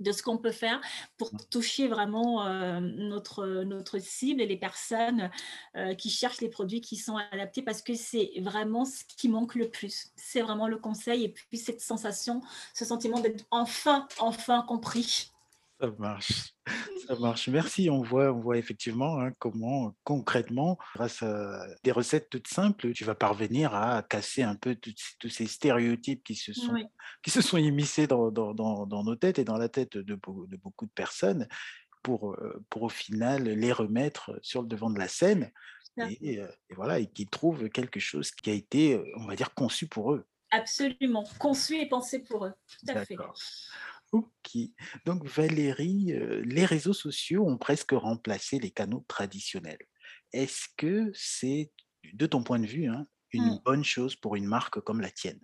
de ce qu'on peut faire pour toucher vraiment euh, notre, notre cible et les personnes euh, qui cherchent les produits qui sont adaptés parce que c'est vraiment ce qui manque le plus. C'est vraiment le conseil et puis cette sensation, ce sentiment d'être enfin, enfin compris. Ça marche, ça marche. Merci. On voit, on voit effectivement hein, comment concrètement, grâce à des recettes toutes simples, tu vas parvenir à casser un peu tous ces stéréotypes qui se sont, qui se sont immiscés dans, dans, dans, nos têtes et dans la tête de, de beaucoup de personnes pour, pour au final les remettre sur le devant de la scène et, et voilà, et qu'ils trouvent quelque chose qui a été, on va dire, conçu pour eux. Absolument, conçu et pensé pour eux. Tout à fait. Ok. Donc Valérie, euh, les réseaux sociaux ont presque remplacé les canaux traditionnels. Est-ce que c'est, de ton point de vue, hein, une mmh. bonne chose pour une marque comme la tienne?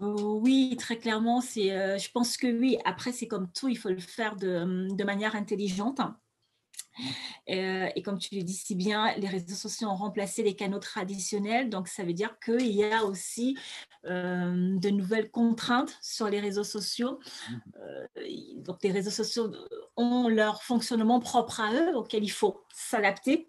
Oh oui, très clairement, c'est, euh, je pense que oui. Après, c'est comme tout, il faut le faire de, de manière intelligente. Et comme tu le dis si bien, les réseaux sociaux ont remplacé les canaux traditionnels. Donc, ça veut dire qu'il y a aussi euh, de nouvelles contraintes sur les réseaux sociaux. Euh, donc, les réseaux sociaux ont leur fonctionnement propre à eux, auquel il faut s'adapter.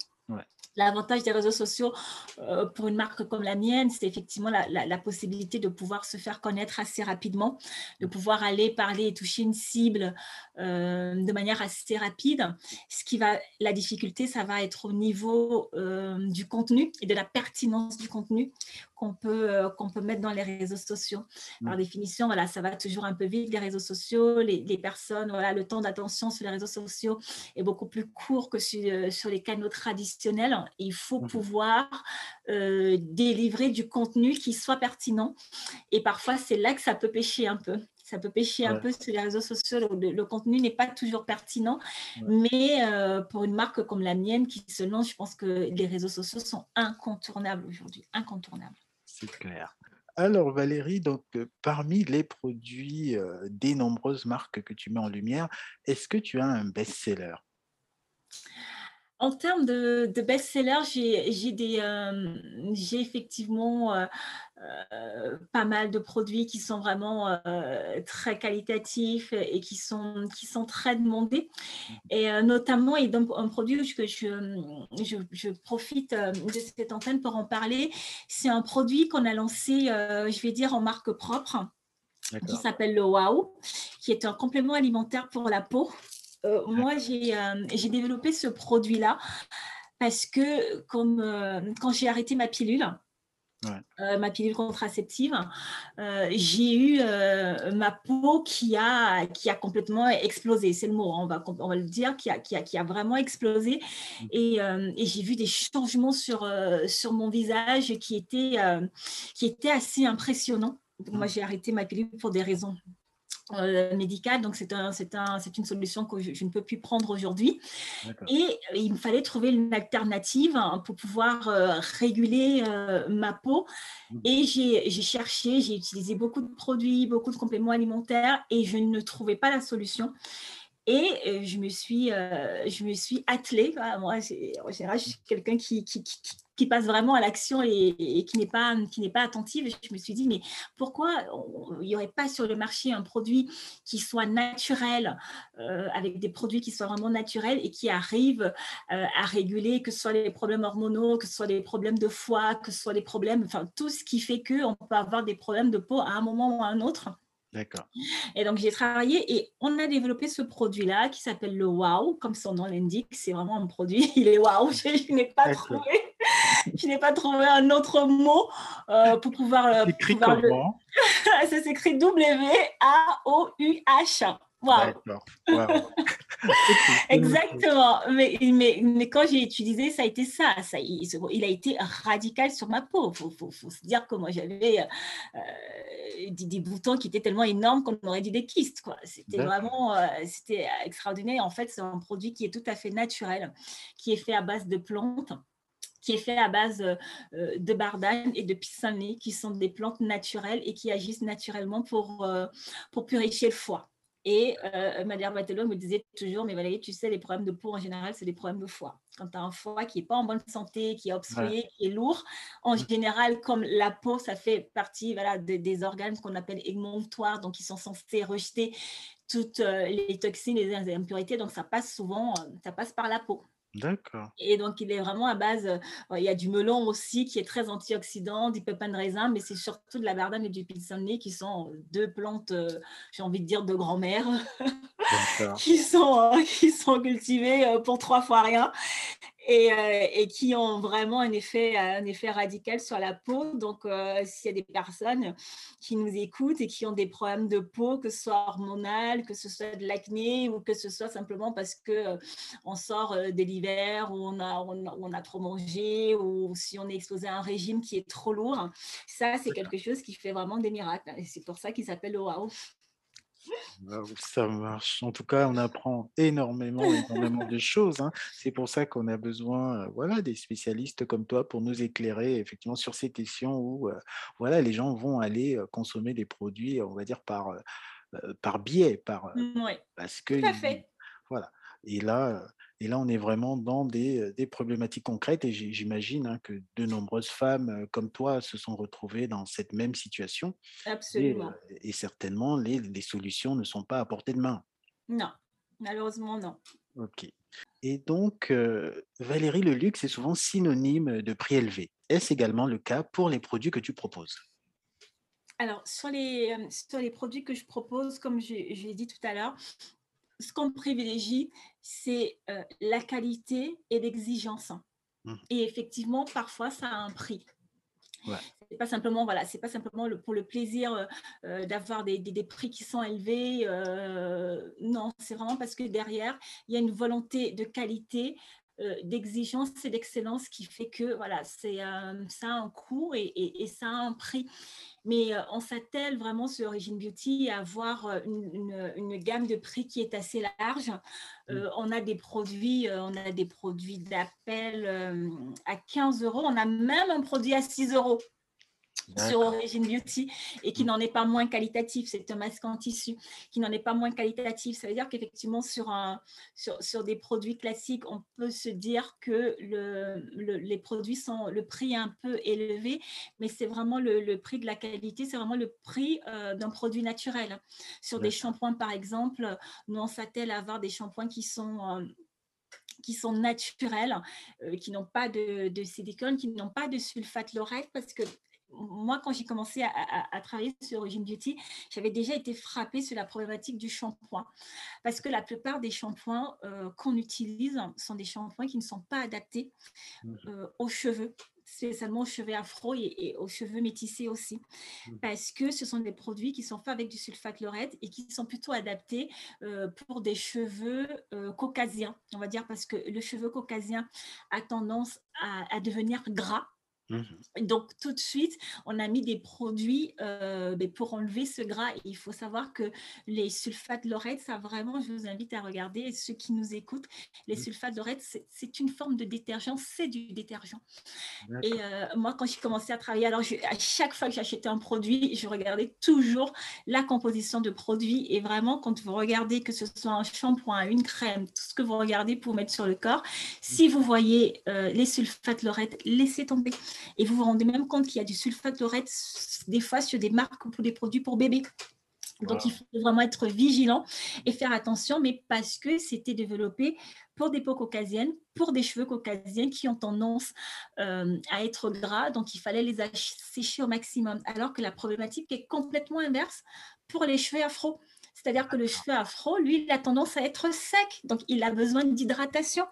L'avantage des réseaux sociaux euh, pour une marque comme la mienne, c'est effectivement la, possibilité de pouvoir se faire connaître assez rapidement, de pouvoir aller parler et toucher une cible euh, de manière assez rapide. Ce qui va, la difficulté, ça va être au niveau euh, du contenu et de la pertinence du contenu qu'on peut, euh, qu'on peut mettre dans les réseaux sociaux. Par définition, voilà, ça va toujours un peu vite, les réseaux sociaux, les, les personnes, voilà, le temps d'attention sur les réseaux sociaux est beaucoup plus court que sur, euh, sur les canaux traditionnels. Il faut mmh pouvoir euh, délivrer du contenu qui soit pertinent. Et parfois, c'est là que ça peut pêcher un peu ça peut pêcher un peu sur les réseaux sociaux. Le, contenu n'est pas toujours pertinent, mais euh, pour une marque comme la mienne qui se lance, je pense que les réseaux sociaux sont incontournables aujourd'hui, incontournables. C'est clair. Alors Valérie, donc euh, parmi les produits euh, des nombreuses marques que tu mets en lumière, est-ce que tu as un best-seller? En termes de, best-seller, j'ai euh, effectivement euh, euh, pas mal de produits qui sont vraiment très qualitatifs et qui sont, qui sont très demandés. Et notamment, et donc, un produit que je, je, profite de cette antenne pour en parler, c'est un produit qu'on a lancé, je vais dire, en marque propre, qui s'appelle le Wow, qui est un complément alimentaire pour la peau. Euh, moi, euh, j'ai développé ce produit-là parce que comme, euh, quand j'ai arrêté ma pilule, ma pilule contraceptive, j'ai eu ma peau qui a, qui a complètement explosé. C'est le mot, hein, on, va, on va le dire, qui a, qui a, qui a vraiment explosé. Mmh. Et, et j'ai vu des changements sur, sur mon visage qui étaient, qui étaient assez impressionnants. moi, mmh. j'ai arrêté ma pilule pour des raisons euh, médicale. Donc, c'est un, un, une solution que je, ne peux plus prendre aujourd'hui. Et euh, il me fallait trouver une alternative hein, pour pouvoir euh, réguler ma peau. Mmh. Et j'ai cherché, j'ai utilisé beaucoup de produits, beaucoup de compléments alimentaires et je ne trouvais pas la solution. Et je me suis, je me suis attelée. Moi, en général, je suis quelqu'un qui, qui, qui, passe vraiment à l'action et, qui n'est pas, qui n'est pas attentive. Et je me suis dit, mais pourquoi il n'y aurait pas sur le marché un produit qui soit naturel, avec des produits qui soient vraiment naturels et qui arrivent à réguler, que ce soit les problèmes hormonaux, que ce soit les problèmes de foie, que ce soit les problèmes, enfin tout ce qui fait qu'on peut avoir des problèmes de peau à un moment ou à un autre. D'accord. Et donc, j'ai travaillé et on a développé ce produit-là qui s'appelle le Wow, comme son nom l'indique. C'est vraiment un produit, il est wow. Je, n'ai pas trouvé, je n'ai pas trouvé un autre mot euh, pour pouvoir. Euh, écrit comment? Ça s'écrit W-A-O-U-H. Wow. Exactement. Mais, mais, mais, quand j'ai utilisé, ça a été ça. ça il, il, a été radical sur ma peau. Il faut, faut, faut, se dire que moi, j'avais euh, des, des, boutons qui étaient tellement énormes qu'on aurait dit des kystes. C'était vraiment euh, c'était extraordinaire. En fait, c'est un produit qui est tout à fait naturel, qui est fait à base de plantes qui est fait à base euh, de bardane et de pissenlit, qui sont des plantes naturelles et qui agissent naturellement pour, euh, pour purifier le foie. Et euh, ma dermatologue me disait toujours, mais Valérie, tu sais, les problèmes de peau en général, c'est des problèmes de foie. Quand tu as un foie qui n'est pas en bonne santé, qui est obstrué, qui est lourd, en général, comme la peau, ça fait partie voilà, des organes qu'on appelle émonctoires, donc ils sont censés rejeter toutes les toxines, les impurités, donc ça passe souvent, ça passe par la peau. D'accord. Et donc, il est vraiment à base, euh, il y a du melon aussi qui est très antioxydant, du pépin de raisin, mais c'est surtout de la bardane et du pissenlit qui sont deux plantes, euh, j'ai envie de dire, de grand-mère, qui, sont, euh, qui sont cultivées pour trois fois rien euh, et, qui ont vraiment un effet, un effet radical sur la peau. Donc, euh, s'il y a des personnes qui nous écoutent et qui ont des problèmes de peau, que ce soit hormonal, que ce soit de l'acné ou que ce soit simplement parce que euh, on sort de l'hiver ou on a, on, a trop mangé ou si on est exposé à un régime qui est trop lourd, ça, c'est quelque chose qui fait vraiment des miracles. Et c'est pour ça qu'il s'appelle le wow. Ça marche. En tout cas, on apprend énormément, énormément de choses. Hein. C'est pour ça qu'on a besoin, euh, voilà, des spécialistes comme toi pour nous éclairer effectivement sur ces questions où, euh, voilà, les gens vont aller euh, consommer des produits, on va dire par par biais, par parce que Tout à fait. voilà. Et là, et là, on est vraiment dans des, des problématiques concrètes et j'imagine hein, que de nombreuses femmes comme toi se sont retrouvées dans cette même situation. Absolument. Et, certainement, les, les, solutions ne sont pas à portée de main. Non, malheureusement, non. Ok. Et donc, Valérie, le luxe est souvent synonyme de prix élevé. Est-ce également le cas pour les produits que tu proposes? Alors, sur les, sur les produits que je propose, comme j'ai dit tout à l'heure, ce qu'on privilégie, c'est euh, la qualité et l'exigence. Mmh. Et effectivement, parfois, ça a un prix. Ouais. C'est pas simplement voilà, c'est pas simplement le, pour le plaisir euh, euh, d'avoir des, des, prix qui sont élevés. non, c'est vraiment parce que derrière il y a une volonté de qualité, d'exigence et d'excellence qui fait que voilà, c'est ça a un coût et, et, et, ça a un prix mais on s'attelle vraiment sur Origin Beauty à avoir une, gamme de prix qui est assez large. Mmh. on a des produits, on a des produits d'appel à 15 euros. On a même un produit à 6 euros sur Origin Beauty et qui mm. n'en est pas moins qualitatif. C'est un masque en tissu qui n'en est pas moins qualitatif. Ça veut dire qu'effectivement, sur, un, sur, sur, des produits classiques, on peut se dire que le, les produits sont, le prix est un peu élevé, mais c'est vraiment le, prix de la qualité, c'est vraiment le prix euh, d'un produit naturel. Sur des shampoings, par exemple, nous, on s'attelle à avoir des shampoings qui sont... Euh, qui sont naturels, euh, qui n'ont pas de, de silicone, qui n'ont pas de sulfate laurette, parce que moi, quand j'ai commencé à, travailler sur Origin Beauty, j'avais déjà été frappée sur la problématique du shampoing. Parce que la plupart des shampoings euh, qu'on utilise sont des shampoings qui ne sont pas adaptés mmh. euh, aux cheveux, spécialement aux cheveux afro et, aux cheveux métissés aussi. Mmh. Parce que ce sont des produits qui sont faits avec du sulfate laurette et qui sont plutôt adaptés euh, pour des cheveux caucasiens, on va dire, parce que le cheveu caucasien a tendance à devenir gras Donc tout de suite, on a mis des produits euh, ben, pour enlever ce gras. il faut savoir que les sulfates laurette, ça vraiment, je vous invite à regarder. Et ceux qui nous écoutent, les sulfates laurette, c'est une forme de détergent, c'est du détergent. Et euh, moi, quand j'ai commencé à travailler, alors à chaque fois que j'achetais un produit, je regardais toujours la composition de produit. Et vraiment, quand vous regardez que ce soit un shampoing, une crème, tout ce que vous regardez pour mettre sur le corps, si vous voyez euh, les sulfates laurette, laissez tomber. Et vous vous rendez même compte qu'il y a du sulfate des fois sur des marques pour des produits pour bébés. Donc, il faut vraiment être vigilant et faire attention, mais parce que c'était développé pour des peaux caucasiennes, pour des cheveux caucasiens qui ont tendance euh, à être gras, donc il fallait les sécher au maximum. Alors que la problématique est complètement inverse pour les cheveux afro C'est-à-dire que le cheveu afro, lui, il a tendance à être sec, donc il a besoin d'hydratation.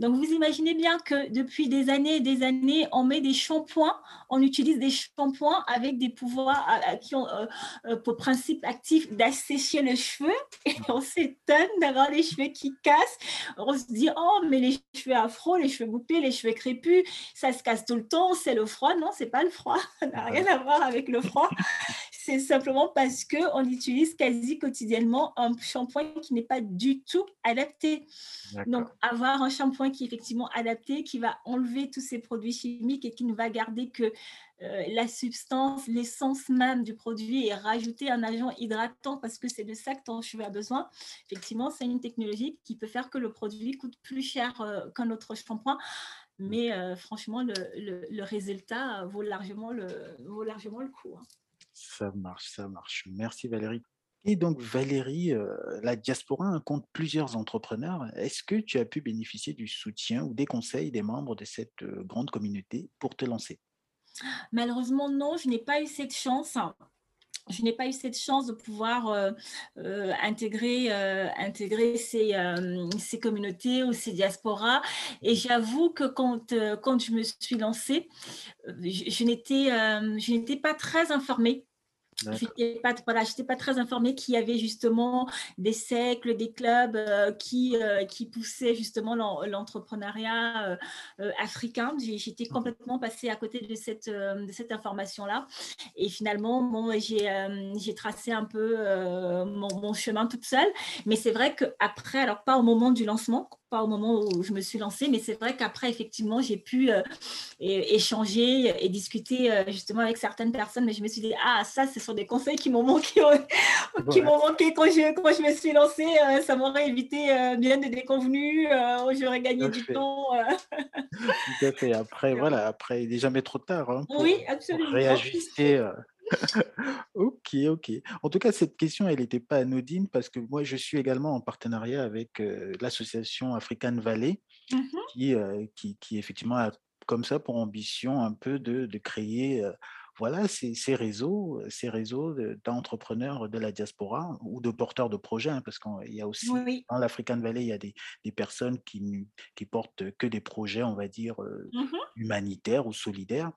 Donc vous imaginez bien que depuis des années et des années, on met des shampoings, on utilise des shampoings avec des pouvoirs qui ont euh, euh, pour principe actif d'assécher le cheveu. Et on s'étonne d'avoir les cheveux qui cassent. On se dit, oh, mais les cheveux afro, les cheveux bouclés, les cheveux crépus, ça se casse tout le temps, c'est le froid. Non, c'est pas le froid, ça n'a rien à voir avec le froid c'est simplement parce qu'on utilise quasi quotidiennement un shampoing qui n'est pas du tout adapté. Donc, avoir un shampoing qui est effectivement adapté, qui va enlever tous ces produits chimiques et qui ne va garder que euh, la substance, l'essence même du produit et rajouter un agent hydratant parce que c'est de ça que ton cheveu a besoin. Effectivement, c'est une technologie qui peut faire que le produit coûte plus cher euh, qu'un autre shampoing. Mais euh, franchement, le, résultat vaut largement le, vaut largement le coup. Hein. Ça marche, ça marche. Merci Valérie. Et donc Valérie, euh, la diaspora compte plusieurs entrepreneurs. Est-ce que tu as pu bénéficier du soutien ou des conseils des membres de cette euh, grande communauté pour te lancer? Malheureusement, non, je n'ai pas eu cette chance je n'ai pas eu cette chance de pouvoir euh, intégrer, intégrer ces, ces, communautés ou ces diasporas. Et j'avoue que quand, quand je me suis lancée, je, je n'étais pas très informée je n'étais pas, voilà, pas très informée qu'il y avait justement des cercles, des clubs euh, qui, euh, qui poussaient justement l'entrepreneuriat euh, africain. J'étais complètement passée à côté de cette, de cette information-là. Et finalement, bon, j'ai tracé un peu mon, mon, chemin toute seule. Mais c'est vrai qu'après, alors pas au moment du lancement, pas au moment où je me suis lancée, mais c'est vrai qu'après, effectivement, j'ai pu échanger et discuter justement avec certaines personnes, mais je me suis dit, ah, ça, ce sont des conseils qui m'ont manqué, qui m'ont manqué quand je, quand je me suis lancée. Euh, ça m'aurait évité bien des déconvenus, j'aurais gagné du temps. Tout à fait. Après, voilà, après, il n'est jamais trop tard. Hein, oui, absolument. réajuster Ok, ok. En tout cas, cette question, elle n'était pas anodine parce que moi, je suis également en partenariat avec l'association African Valley mmh qui, qui, qui, effectivement a comme ça pour ambition un peu de, de créer voilà, ces, ces, réseaux, ces réseaux d'entrepreneurs de la diaspora ou de porteurs de projets, hein, parce qu'il y a aussi dans l'African Valley, il y a des, des, personnes qui, qui portent que des projets, on va dire, mmh humanitaires ou solidaires.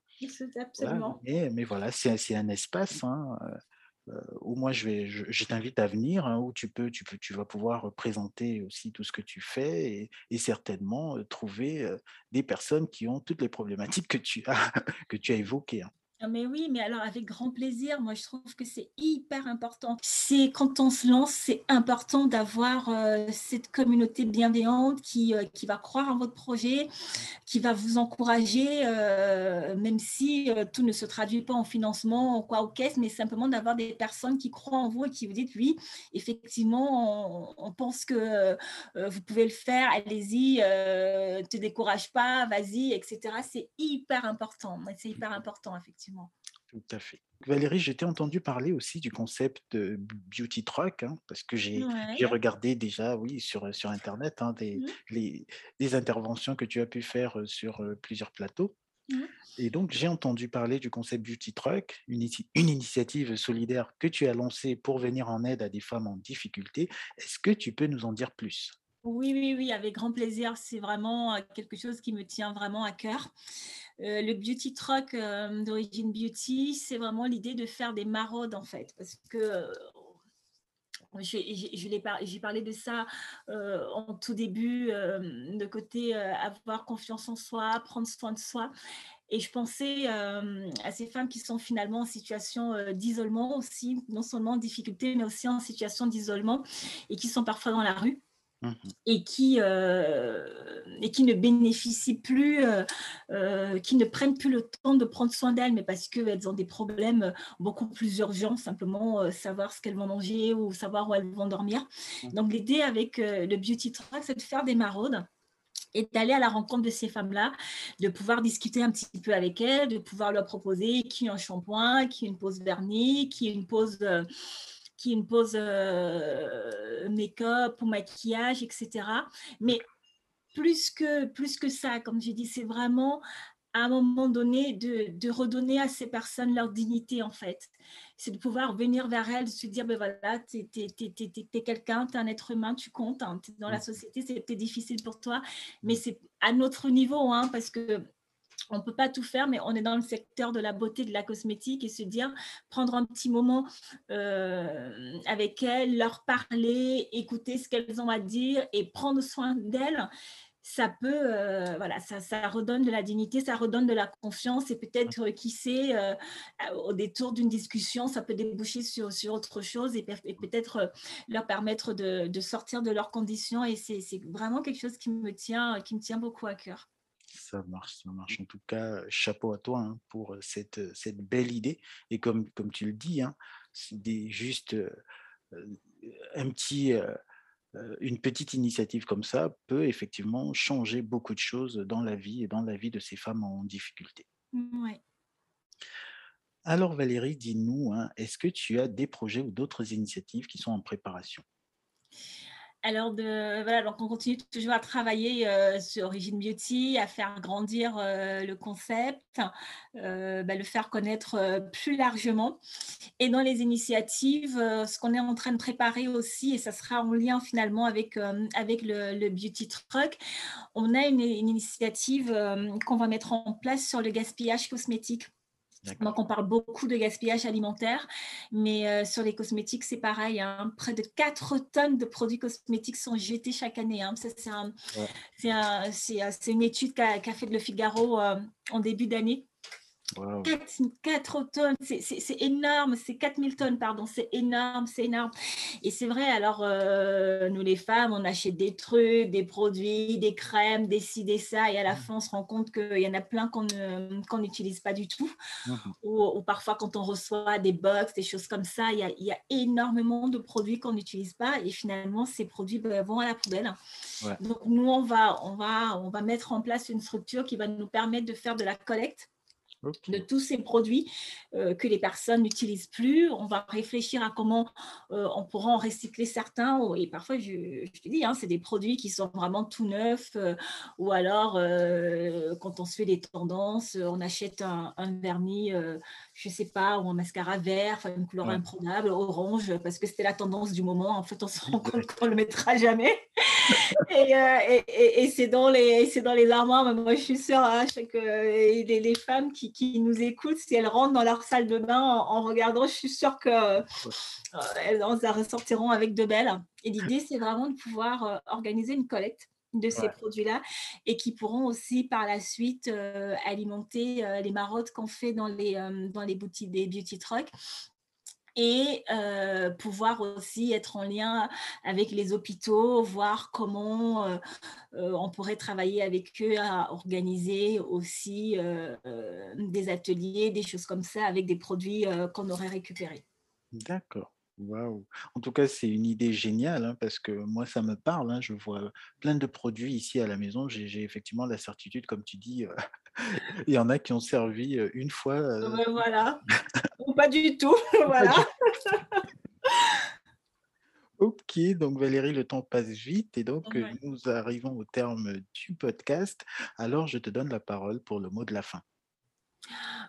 Absolument. mais, mais, voilà, c'est un espace. Hein, où moi je vais, je, t'invite à venir, hein, où tu peux, tu peux, tu vas pouvoir présenter aussi tout ce que tu fais et, et certainement trouver des personnes qui ont toutes les problématiques que tu as, que tu as évoquées. Hein. Ah, mais oui, mais alors avec grand plaisir, moi je trouve que c'est hyper important. C'est quand on se lance, c'est important d'avoir euh, cette communauté bienveillante qui, euh, qui va croire en votre projet, qui va vous encourager, euh, même si tout ne se traduit pas en financement ou quoi au caisse, mais simplement d'avoir des personnes qui croient en vous et qui vous disent oui, effectivement, on, pense que vous pouvez le faire, allez-y, ne te décourage pas, vas-y, etc. C'est hyper important. C'est hyper important, effectivement. Tout à fait. Valérie, j'ai entendu parler aussi du concept de beauty truck, hein, parce que j'ai regardé déjà, oui, sur, sur Internet, hein, des, mmh. les, interventions que tu as pu faire sur plusieurs plateaux. Mmh. Et donc, j'ai entendu parler du concept Beauty Truck, une, une, initiative solidaire que tu as lancée pour venir en aide à des femmes en difficulté. Est-ce que tu peux nous en dire plus? Oui, oui, oui, avec grand plaisir. C'est vraiment quelque chose qui me tient vraiment à cœur. Euh, le beauty truck euh, d'origine beauty, c'est vraiment l'idée de faire des maraudes en fait, parce que euh, j'ai parlé de ça en tout début, de côté avoir confiance en soi, prendre soin de soi. Et je pensais à ces femmes qui sont finalement en situation d'isolement aussi, non seulement en difficulté, mais aussi en situation d'isolement et qui sont parfois dans la rue. Mmh et qui, euh, et qui ne bénéficient plus, euh, euh, qui ne prennent plus le temps de prendre soin d'elles, mais parce qu'elles ont des problèmes beaucoup plus urgents, simplement savoir ce qu'elles vont manger ou savoir où elles vont dormir. Mmh. Donc l'idée avec le Beauty Track, c'est de faire des maraudes et d'aller à la rencontre de ces femmes-là, de pouvoir discuter un petit peu avec elles, de pouvoir leur proposer qui un shampoing, qui une pose vernis, qui une pose qui une pose euh, make-up ou maquillage, etc. Mais plus que, plus que ça, comme j'ai dit, c'est vraiment à un moment donné, de, redonner à ces personnes leur dignité, en fait. C'est de pouvoir venir vers elles, de se dire, ben voilà, tu es, quelqu'un, tu es un être humain, tu comptes, hein, dans la mmh. société, c'est difficile pour toi, mais mmh. c'est à notre niveau, hein, parce que on ne peut pas tout faire, mais on est dans le secteur de la beauté, de la cosmétique et se dire, prendre un petit moment euh, avec elles, leur parler, écouter ce qu'elles ont à dire et prendre soin d'elles, ça peut, euh, voilà, ça, ça, redonne de la dignité, ça redonne de la confiance et peut-être, euh, qui sait, au détour d'une discussion, ça peut déboucher sur, autre chose et, peut-être leur permettre de, de, sortir de leurs conditions. Et c'est vraiment quelque chose qui me tient, qui me tient beaucoup à cœur. Ça marche, ça marche. En tout cas, chapeau à toi hein, pour cette, cette belle idée. Et comme, comme tu le dis, hein, des, juste un petit, une petite initiative comme ça peut effectivement changer beaucoup de choses dans la vie et dans la vie de ces femmes en difficulté. Alors Valérie, dis-nous, hein, est-ce que tu as des projets ou d'autres initiatives qui sont en préparation? Alors, voilà, donc on continue toujours à travailler euh, sur Origin Beauty, à faire grandir euh, le concept, euh, bah, le faire connaître plus largement. Et dans les initiatives, ce qu'on est en train de préparer aussi, et ça sera en lien finalement avec, avec le, Beauty Truck, on a une initiative qu'on va mettre en place sur le gaspillage cosmétique. Donc, on parle beaucoup de gaspillage alimentaire, mais euh, sur les cosmétiques, c'est pareil. Hein. Près de 4 tonnes de produits cosmétiques sont jetés chaque année. Hein. C'est une étude qu'a fait Le Figaro euh, en début d'année. 4, tonnes, c'est énorme, c'est 4000 tonnes, pardon, c'est énorme, c'est énorme. Et c'est vrai, alors euh, nous les femmes, on achète des trucs, des produits, des crèmes, des ci, des ça, et à la mmh. fin, on se rend compte qu'il y en a plein qu'on n'utilise pas du tout. Mmh. Ou, parfois, quand on reçoit des box, des choses comme ça, il y a, énormément de produits qu'on n'utilise pas, et finalement, ces produits ben, vont à la poubelle. Donc, nous, on va, on, va, on va mettre en place une structure qui va nous permettre de faire de la collecte de tous ces produits euh, que les personnes n'utilisent plus. On va réfléchir à comment euh, on pourra en recycler certains. Et parfois, je, te dis, hein, c'est des produits qui sont vraiment tout neufs. Euh, ou alors, quand on se fait des tendances, on achète un, vernis, je ne sais pas, ou un mascara vert, une couleur improbable, orange, parce que c'était la tendance du moment. En fait, on se rend compte qu'on ne le mettra jamais. et, c'est dans, les, dans les armoires. Mais moi, je suis sûre hein, que les, les femmes qui qui, nous écoutent, si elles rentrent dans leur salle de bain en, regardant, je suis sûre qu'elles euh, elles ressortiront avec de belles. Et l'idée, c'est vraiment de pouvoir euh, organiser une collecte de ces produits-là et qui pourront aussi par la suite euh, alimenter les marottes qu'on fait dans les, dans les boutiques des beauty trucks et euh, pouvoir aussi être en lien avec les hôpitaux, voir comment euh, euh, on pourrait travailler avec eux à organiser aussi des ateliers, des choses comme ça avec des produits qu'on aurait récupérés. D'accord. Waouh. En tout cas, c'est une idée géniale hein, parce que moi, ça me parle. Hein. je vois plein de produits ici à la maison. J'ai effectivement la certitude, comme tu dis, il y en a qui ont servi une fois. voilà. Ou pas du tout. voilà. Ok, donc Valérie, le temps passe vite et donc nous arrivons au terme du podcast. Alors, je te donne la parole pour le mot de la fin.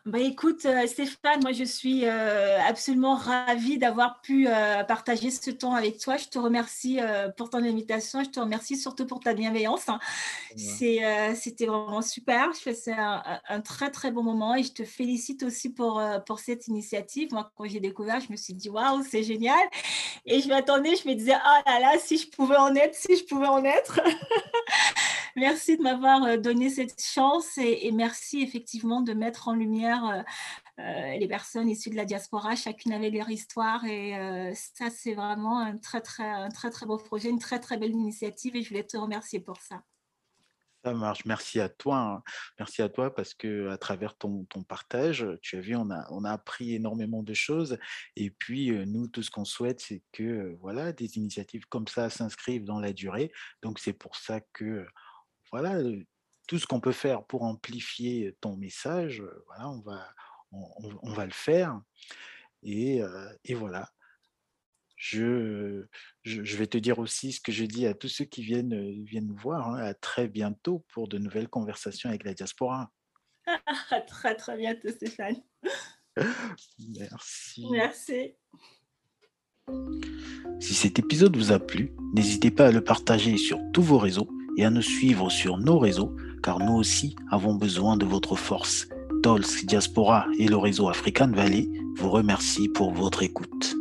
Bah écoute, euh, Stéphane, moi je suis euh, absolument ravie d'avoir pu euh, partager ce temps avec toi. Je te remercie pour ton invitation. Je te remercie surtout pour ta bienveillance. C'était vraiment super. Je C'est un, un, très très bon moment et je te félicite aussi pour, pour cette initiative. Moi, quand j'ai découvert, je me suis dit waouh, c'est génial. Et je m'attendais, je me disais oh là là, si je pouvais en être, si je pouvais en être. merci de m'avoir donné cette chance et, merci effectivement de mettre en lumière euh, euh, les personnes issues de la diaspora, chacune avec leur histoire. Et euh, ça, c'est vraiment un très, très, très, très beau projet, une très, très belle initiative et je voulais te remercier pour ça. Ça marche. Merci à toi. Hein. Merci à toi parce que à travers ton, ton, partage, tu as vu, on a, on a appris énormément de choses. Et puis, nous, tout ce qu'on souhaite, c'est que voilà, des initiatives comme ça s'inscrivent dans la durée. Donc, c'est pour ça que voilà, tout ce qu'on peut faire pour amplifier ton message, voilà, on va, on, va le faire. Et, voilà. Je, je, vais te dire aussi ce que je dis à tous ceux qui viennent, viennent nous voir. Hein, à très bientôt pour de nouvelles conversations avec la diaspora. À très, très bientôt, Stéphane. Merci. Merci. Si cet épisode vous a plu, n'hésitez pas à le partager sur tous vos réseaux et à nous suivre sur nos réseaux, car nous aussi avons besoin de votre force. Dolce Diaspora et le réseau African Valley vous remercient pour votre écoute.